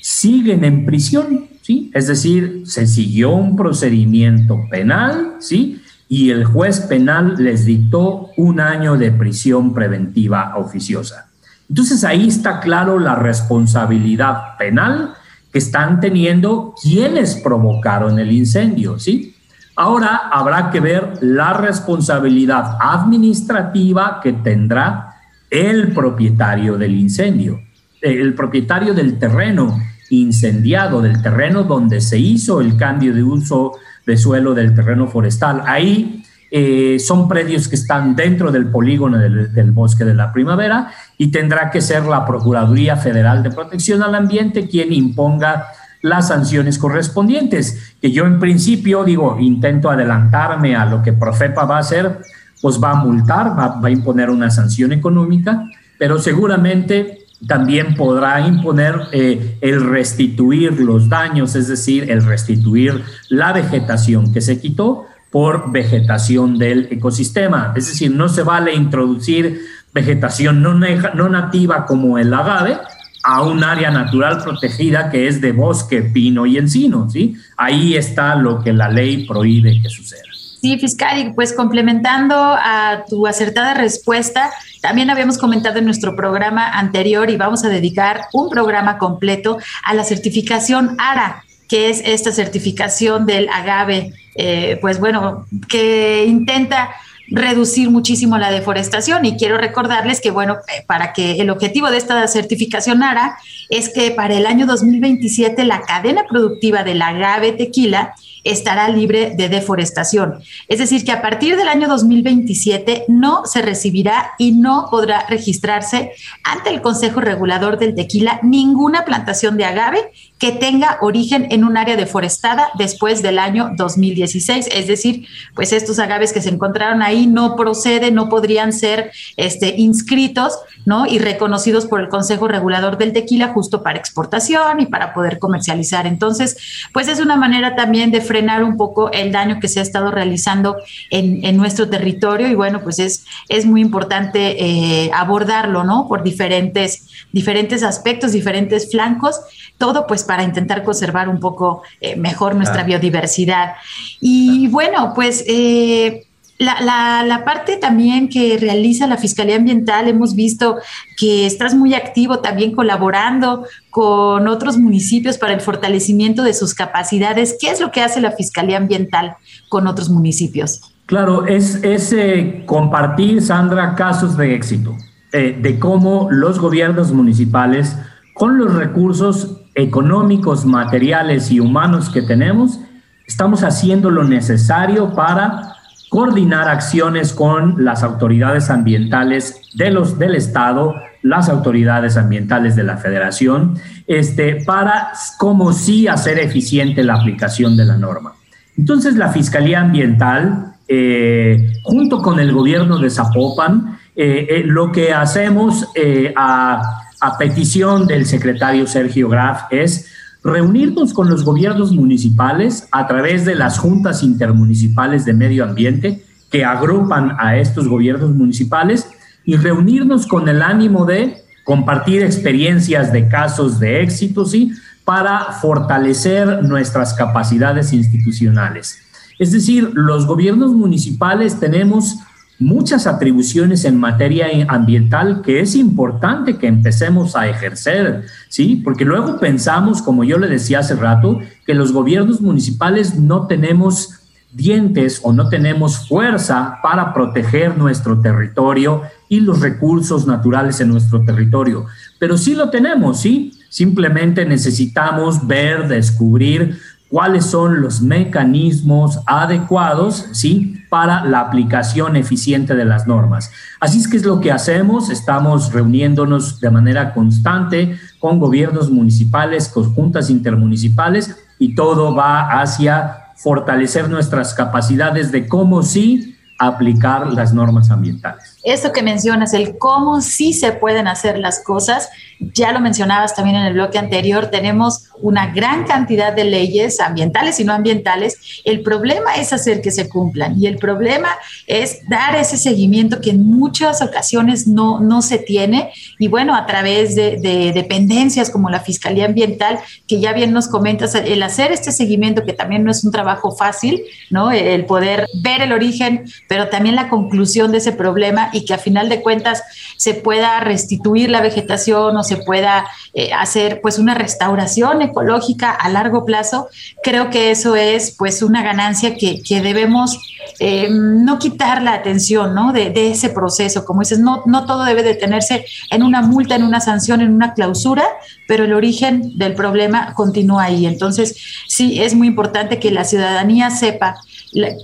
siguen en prisión, ¿sí? Es decir, se siguió un procedimiento penal, ¿sí? Y el juez penal les dictó un año de prisión preventiva oficiosa. Entonces ahí está claro la responsabilidad penal que están teniendo quienes provocaron el incendio, ¿sí? Ahora habrá que ver la responsabilidad administrativa que tendrá el propietario del incendio, el propietario del terreno incendiado, del terreno donde se hizo el cambio de uso de suelo del terreno forestal. Ahí eh, son predios que están dentro del polígono del, bosque de la primavera y tendrá que ser la Procuraduría Federal de Protección al Ambiente quien imponga las sanciones correspondientes, que yo en principio digo, intento adelantarme a lo que Profepa va a hacer, pues va a multar, va, va a imponer una sanción económica, pero seguramente también podrá imponer eh, el restituir los daños, es decir, el restituir la vegetación que se quitó por vegetación del ecosistema. Es decir, no se vale introducir vegetación no, nativa como el agave a un área natural protegida que es de bosque, pino y encino, ¿sí? Ahí está lo que la ley prohíbe que suceda. Sí, fiscal, y pues complementando a tu acertada respuesta, también habíamos comentado en nuestro programa anterior y vamos a dedicar un programa completo a la certificación ARA, que es esta certificación del agave, eh, pues bueno, que intenta reducir muchísimo la deforestación y quiero recordarles que, bueno, eh, para que el objetivo de esta certificación ARA es que para el año 2027 la cadena productiva del agave tequila estará libre de deforestación. Es decir, que a partir del año 2027 no se recibirá y no podrá registrarse ante el Consejo Regulador del Tequila ninguna plantación de agave que tenga origen en un área deforestada después del año 2016. Es decir, pues estos agaves que se encontraron ahí no proceden, no podrían ser este, inscritos ¿no? y reconocidos por el Consejo Regulador del Tequila justo para exportación y para poder comercializar. Entonces, pues es una manera también de frenar un poco el daño que se ha estado realizando en, nuestro territorio y bueno, pues es, es muy importante eh, abordarlo, ¿no? Por diferentes, diferentes aspectos, diferentes flancos, todo pues para intentar conservar un poco eh, mejor nuestra biodiversidad. Y bueno, pues... Eh, la, la, parte también que realiza la Fiscalía Ambiental, hemos visto que estás muy activo también colaborando con otros municipios para el fortalecimiento de sus capacidades. ¿Qué es lo que hace la Fiscalía Ambiental con otros municipios? Claro, es, es eh, compartir, Sandra, casos de éxito, de cómo los gobiernos municipales, con los recursos económicos, materiales y humanos que tenemos, estamos haciendo lo necesario para coordinar acciones con las autoridades ambientales de los, del Estado, las autoridades ambientales de la Federación, este, para como sí hacer eficiente la aplicación de la norma. Entonces, la Fiscalía Ambiental, eh, junto con el gobierno de Zapopan, eh, eh, lo que hacemos a a petición del secretario Sergio Graf es reunirnos con los gobiernos municipales a través de las juntas intermunicipales de medio ambiente que agrupan a estos gobiernos municipales y reunirnos con el ánimo de compartir experiencias de casos de éxito, ¿sí? Para fortalecer nuestras capacidades institucionales. Es decir, los gobiernos municipales tenemos muchas atribuciones en materia ambiental que es importante que empecemos a ejercer, ¿sí? Porque luego pensamos, como yo le decía hace rato, que los gobiernos municipales no tenemos dientes o no tenemos fuerza para proteger nuestro territorio y los recursos naturales en nuestro territorio. Pero sí lo tenemos, ¿sí? Simplemente necesitamos ver, descubrir cuáles son los mecanismos adecuados, ¿sí? Para la aplicación eficiente de las normas. Así es que es lo que hacemos, estamos reuniéndonos de manera constante con gobiernos municipales, con juntas intermunicipales y todo va hacia fortalecer nuestras capacidades de cómo sí aplicar las normas ambientales. Esto que mencionas, el cómo sí se pueden hacer las cosas, ya lo mencionabas también en el bloque anterior, tenemos una gran cantidad de leyes ambientales y no ambientales. El problema es hacer que se cumplan y el problema es dar ese seguimiento que en muchas ocasiones no, no se tiene. Y bueno, a través de, de dependencias como la Fiscalía Ambiental, que ya bien nos comentas, el hacer este seguimiento, que también no es un trabajo fácil, ¿no? El poder ver el origen, pero también la conclusión de ese problema y que a final de cuentas se pueda restituir la vegetación o se pueda eh, hacer pues una restauración ecológica a largo plazo, creo que eso es pues una ganancia que, debemos eh, no quitar la atención ¿no? De, ese proceso. Como dices, no, no todo debe detenerse en una multa, en una sanción, en una clausura, pero el origen del problema continúa ahí. Entonces, sí, es muy importante que la ciudadanía sepa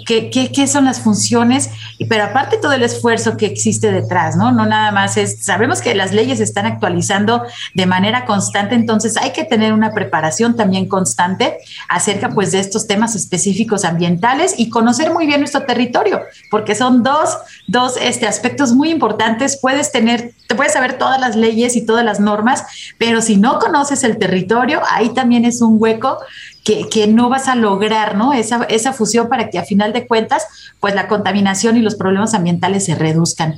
qué, qué, son las funciones, pero aparte todo el esfuerzo que existe detrás, ¿no? No nada más es, sabemos que las leyes están actualizando de manera constante, entonces hay que tener una preparación también constante acerca pues de estos temas específicos ambientales y conocer muy bien nuestro territorio, porque son dos, dos este, aspectos muy importantes. Puedes tener, te puedes saber todas las leyes y todas las normas, pero si no conoces el territorio, ahí también es un hueco que, no vas a lograr, ¿no? Esa, esa fusión para que a final de cuentas, pues la contaminación y los problemas ambientales se reduzcan.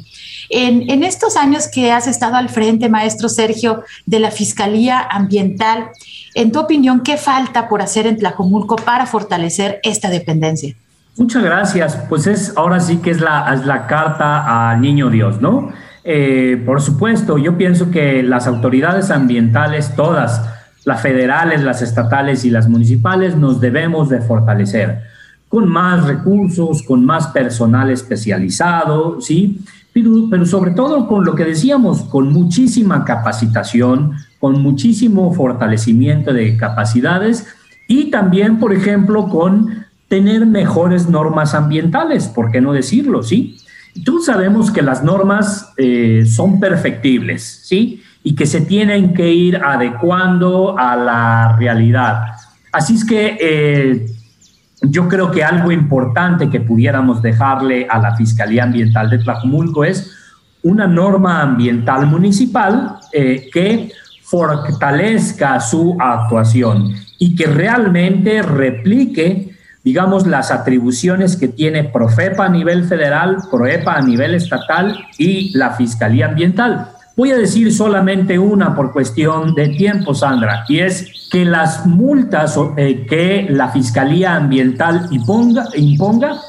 En, en, estos años que has estado al frente, maestro Sergio, de la Fiscalía Ambiental, en tu opinión, ¿qué falta por hacer en Tlajomulco para fortalecer esta dependencia? Muchas gracias. Pues es ahora sí que es la, es la carta al niño Dios, ¿no? Eh, por supuesto, yo pienso que las autoridades ambientales, todas, las federales, las estatales y las municipales, nos debemos de fortalecer con más recursos, con más personal especializado, ¿sí? Pero, sobre todo con lo que decíamos, con muchísima capacitación, con muchísimo fortalecimiento de capacidades y también, por ejemplo, con tener mejores normas ambientales, ¿por qué no decirlo? ¿Sí? Todos sabemos que las normas eh, son perfectibles, ¿sí? Y que se tienen que ir adecuando a la realidad. Así es que eh, yo creo que algo importante que pudiéramos dejarle a la Fiscalía Ambiental de Tlajumulco es una norma ambiental municipal eh, que fortalezca su actuación y que realmente replique digamos, las atribuciones que tiene Profepa a nivel federal, Proepa a nivel estatal y la Fiscalía Ambiental. Voy a decir solamente una por cuestión de tiempo, Sandra, y es que las multas eh, que la Fiscalía Ambiental imponga, imponga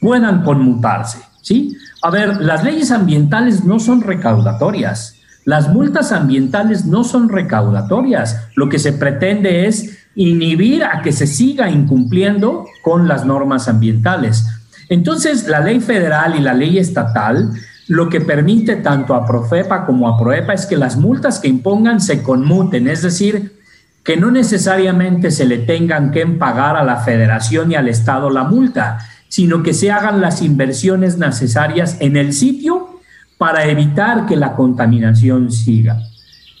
puedan conmutarse, ¿sí? A ver, las leyes ambientales no son recaudatorias. Las multas ambientales no son recaudatorias. Lo que se pretende es inhibir a que se siga incumpliendo con las normas ambientales. Entonces, la ley federal y la ley estatal lo que permite tanto a Profepa como a Proepa es que las multas que impongan se conmuten, es decir, que no necesariamente se le tengan que pagar a la federación y al Estado la multa, sino que se hagan las inversiones necesarias en el sitio para evitar que la contaminación siga.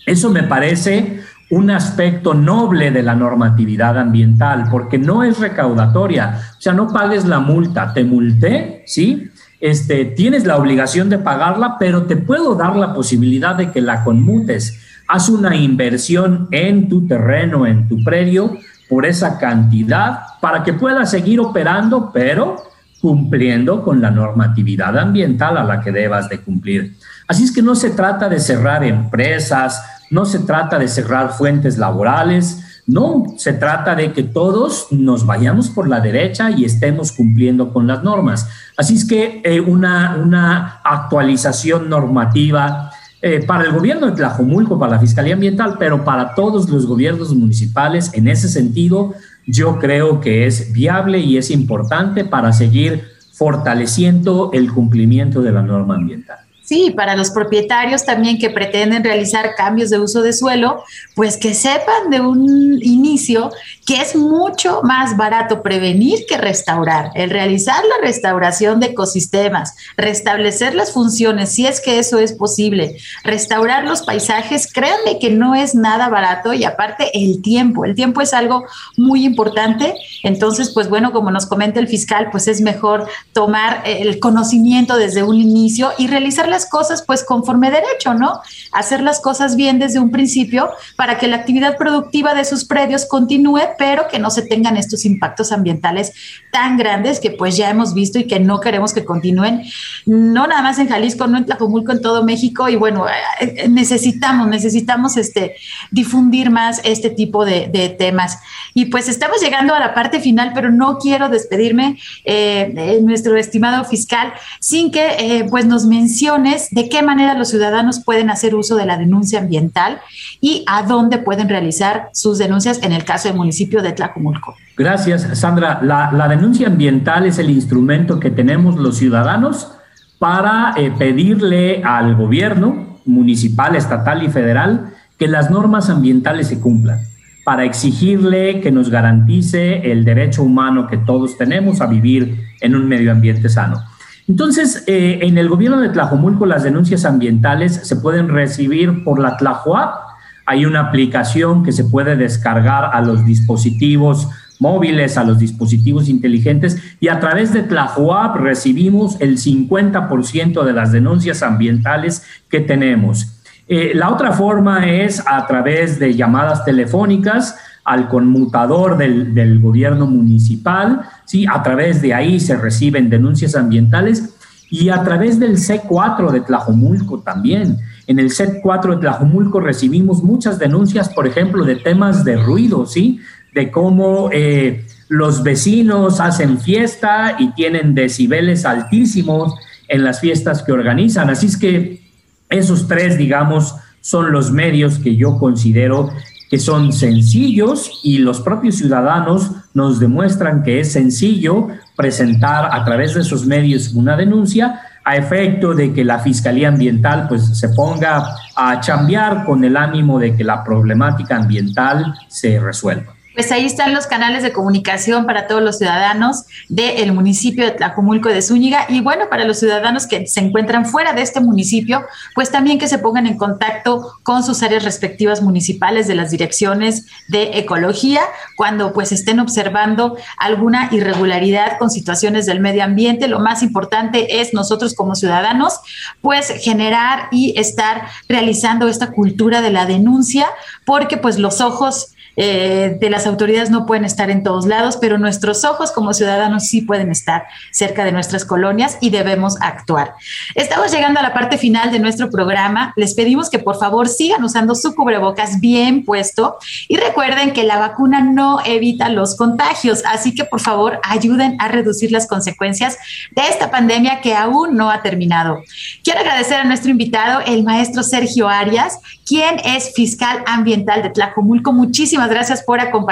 Eso me parece un aspecto noble de la normatividad ambiental, porque no es recaudatoria. O sea, no pagues la multa, te multé, ¿sí? Este, tienes la obligación de pagarla, pero te puedo dar la posibilidad de que la conmutes. Haz una inversión en tu terreno, en tu predio, por esa cantidad, para que puedas seguir operando, pero cumpliendo con la normatividad ambiental a la que debas de cumplir. Así es que no se trata de cerrar empresas, no se trata de cerrar fuentes laborales, no, se trata de que todos nos vayamos por la derecha y estemos cumpliendo con las normas. Así es que eh, una, actualización normativa eh, para el gobierno de Tlajomulco, para la Fiscalía Ambiental, pero para todos los gobiernos municipales, en ese sentido, yo creo que es viable y es importante para seguir fortaleciendo el cumplimiento de la norma ambiental. Sí, para los propietarios también que pretenden realizar cambios de uso de suelo, pues que sepan de un inicio que es mucho más barato prevenir que restaurar. El realizar la restauración de ecosistemas, restablecer las funciones, si es que eso es posible, restaurar los paisajes, créanme que no es nada barato y aparte el tiempo, el tiempo es algo muy importante. Entonces, pues bueno, como nos comenta el fiscal, pues es mejor tomar el conocimiento desde un inicio y realizar las cosas pues conforme derecho, ¿no? Hacer las cosas bien desde un principio para que la actividad productiva de sus predios continúe, pero que no se tengan estos impactos ambientales tan grandes que pues ya hemos visto y que no queremos que continúen, no nada más en Jalisco, no en Tlajomulco, en todo México y bueno, eh, eh, necesitamos, necesitamos este, difundir más este tipo de, temas. Y pues estamos llegando a la parte final, pero no quiero despedirme, eh, nuestro estimado fiscal, sin que pues nos mencione de qué manera los ciudadanos pueden hacer uso de la denuncia ambiental y a dónde pueden realizar sus denuncias en el caso del municipio de Tlacomulco. Gracias, Sandra. La, denuncia ambiental es el instrumento que tenemos los ciudadanos para eh, pedirle al gobierno municipal, estatal y federal que las normas ambientales se cumplan para exigirle que nos garantice el derecho humano que todos tenemos a vivir en un medio ambiente sano. Entonces, eh, en el gobierno de Tlajomulco las denuncias ambientales se pueden recibir por la Tlajoap. Hay una aplicación que se puede descargar a los dispositivos móviles, a los dispositivos inteligentes y a través de Tlajoap recibimos el 50% de las denuncias ambientales que tenemos. Eh, la otra forma es a través de llamadas telefónicas al conmutador del, gobierno municipal, ¿sí? a través de ahí se reciben denuncias ambientales y a través del C4 de Tlajomulco también. En el C4 de Tlajomulco recibimos muchas denuncias, por ejemplo, de temas de ruido, ¿sí? de cómo eh, los vecinos hacen fiesta y tienen decibeles altísimos en las fiestas que organizan. Así es que esos tres, digamos, son los medios que yo considero que son sencillos y los propios ciudadanos nos demuestran que es sencillo presentar a través de esos medios una denuncia a efecto de que la Fiscalía Ambiental pues se ponga a chambear con el ánimo de que la problemática ambiental se resuelva pues ahí están los canales de comunicación para todos los ciudadanos del municipio de Tlajumulco de Zúñiga y bueno, para los ciudadanos que se encuentran fuera de este municipio, pues también que se pongan en contacto con sus áreas respectivas municipales de las direcciones de ecología cuando pues estén observando alguna irregularidad con situaciones del medio ambiente. Lo más importante es nosotros como ciudadanos pues generar y estar realizando esta cultura de la denuncia porque pues los ojos eh, de las autoridades no pueden estar en todos lados, pero nuestros ojos como ciudadanos sí pueden estar cerca de nuestras colonias y debemos actuar. Estamos llegando a la parte final de nuestro programa. Les pedimos que por favor sigan usando su cubrebocas bien puesto y recuerden que la vacuna no evita los contagios, así que por favor ayuden a reducir las consecuencias de esta pandemia que aún no ha terminado. Quiero agradecer a nuestro invitado, el maestro Sergio Arias, quien es fiscal ambiental de Tlajomulco. Muchísimas gracias por acompañarnos.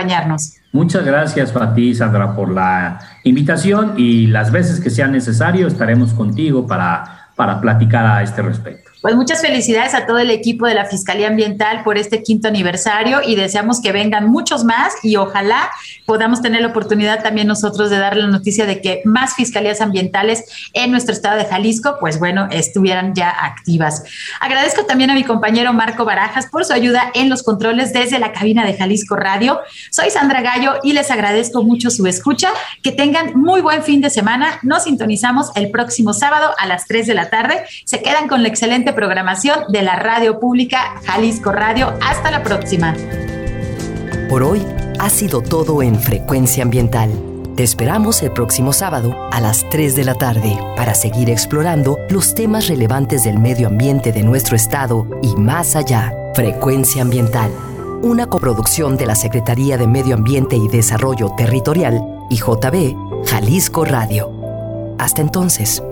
Muchas gracias a ti, Sandra, por la invitación y las veces que sea necesario estaremos contigo para, para platicar a este respecto. Pues muchas felicidades a todo el equipo de la Fiscalía Ambiental por este quinto aniversario y deseamos que vengan muchos más y ojalá podamos tener la oportunidad también nosotros de darle la noticia de que más fiscalías ambientales en nuestro estado de Jalisco, pues bueno, estuvieran ya activas. Agradezco también a mi compañero Marco Barajas por su ayuda en los controles desde la cabina de Jalisco Radio. Soy Sandra Gallo y les agradezco mucho su escucha. Que tengan muy buen fin de semana. Nos sintonizamos el próximo sábado a las 3 de la tarde. Se quedan con la excelente programación de la radio pública Jalisco Radio. Hasta la próxima. Por hoy ha sido todo en Frecuencia Ambiental. Te esperamos el próximo sábado a las 3 de la tarde para seguir explorando los temas relevantes del medio ambiente de nuestro estado y más allá. Frecuencia Ambiental, una coproducción de la Secretaría de Medio Ambiente y Desarrollo Territorial y JB Jalisco Radio. Hasta entonces.